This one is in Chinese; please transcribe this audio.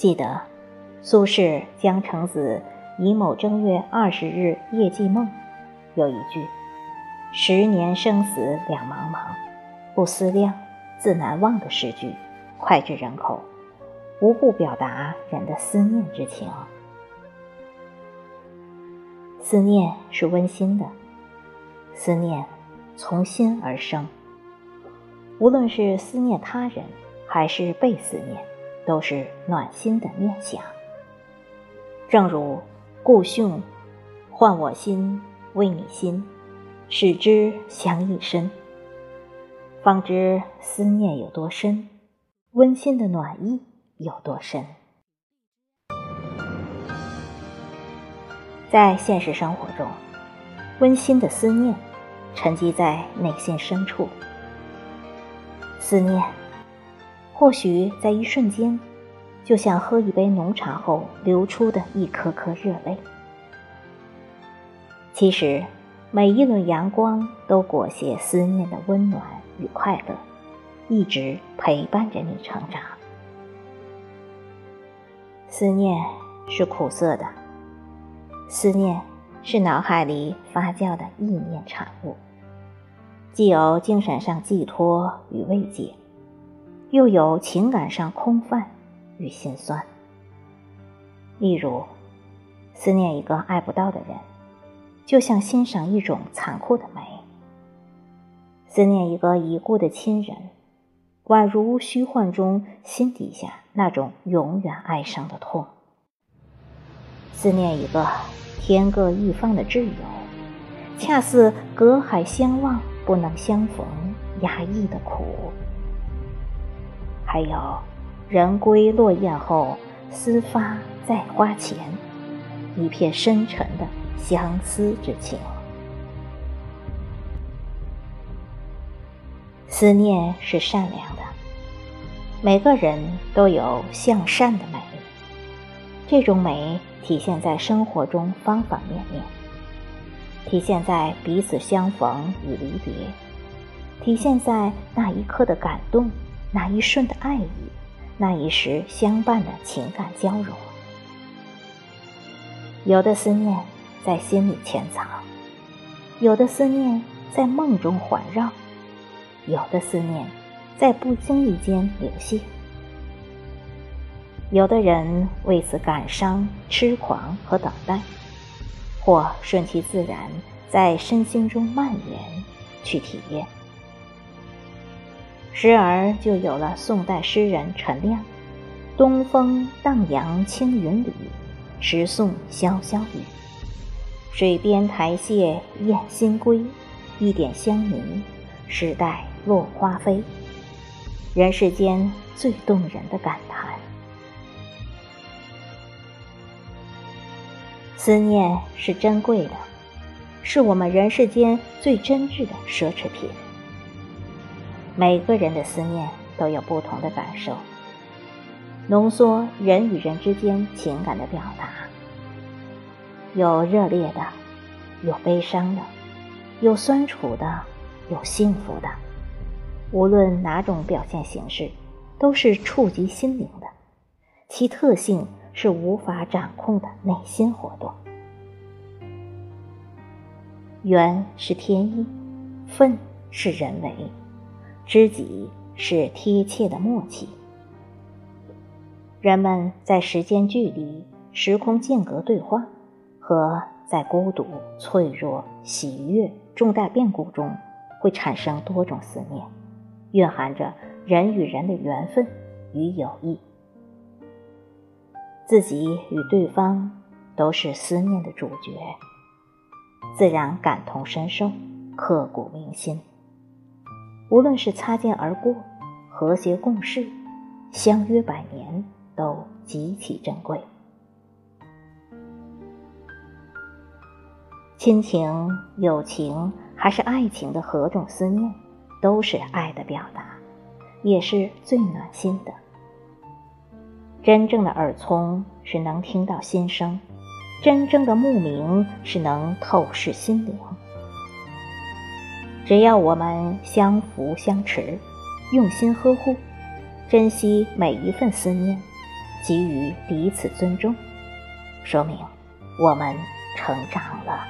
记得苏轼《江城子·乙卯正月二十日夜记梦》有一句：“十年生死两茫茫，不思量，自难忘”的诗句，脍炙人口，无不表达人的思念之情。思念是温馨的，思念从心而生。无论是思念他人，还是被思念。都是暖心的念想。正如故训：“换我心，为你心，使之相依深。”方知思念有多深，温馨的暖意有多深。在现实生活中，温馨的思念沉积在内心深处，思念。或许在一瞬间，就像喝一杯浓茶后流出的一颗颗热泪。其实，每一轮阳光都裹挟思念的温暖与快乐，一直陪伴着你成长。思念是苦涩的，思念是脑海里发酵的意念产物，既有精神上寄托与慰藉。又有情感上空泛与心酸。例如，思念一个爱不到的人，就像欣赏一种残酷的美；思念一个已故的亲人，宛如虚幻中心底下那种永远哀伤的痛；思念一个天各一方的挚友，恰似隔海相望不能相逢，压抑的苦。还有，人归落雁后，思发在花前，一片深沉的相思之情。思念是善良的，每个人都有向善的美。这种美体现在生活中方方面面，体现在彼此相逢与离别，体现在那一刻的感动。那一瞬的爱意，那一时相伴的情感交融，有的思念在心里潜藏，有的思念在梦中环绕，有的思念在不经意间流泻。有的人为此感伤、痴狂和等待，或顺其自然，在身心中蔓延，去体验。时而就有了宋代诗人陈亮：“东风荡漾青云里，时送潇潇雨。水边台榭燕新归，一点香泥，时代落花飞。”人世间最动人的感叹。思念是珍贵的，是我们人世间最真挚的奢侈品。每个人的思念都有不同的感受，浓缩人与人之间情感的表达，有热烈的，有悲伤的，有酸楚的，有幸福的。无论哪种表现形式，都是触及心灵的，其特性是无法掌控的内心活动。缘是天意，分是人为。知己是贴切的默契。人们在时间距离、时空间隔对话，和在孤独、脆弱、喜悦、重大变故中，会产生多种思念，蕴含着人与人的缘分与友谊。自己与对方都是思念的主角，自然感同身受，刻骨铭心。无论是擦肩而过、和谐共事、相约百年，都极其珍贵。亲情、友情还是爱情的何种思念，都是爱的表达，也是最暖心的。真正的耳聪是能听到心声，真正的目明是能透视心灵。只要我们相扶相持，用心呵护，珍惜每一份思念，给予彼此尊重，说明我们成长了。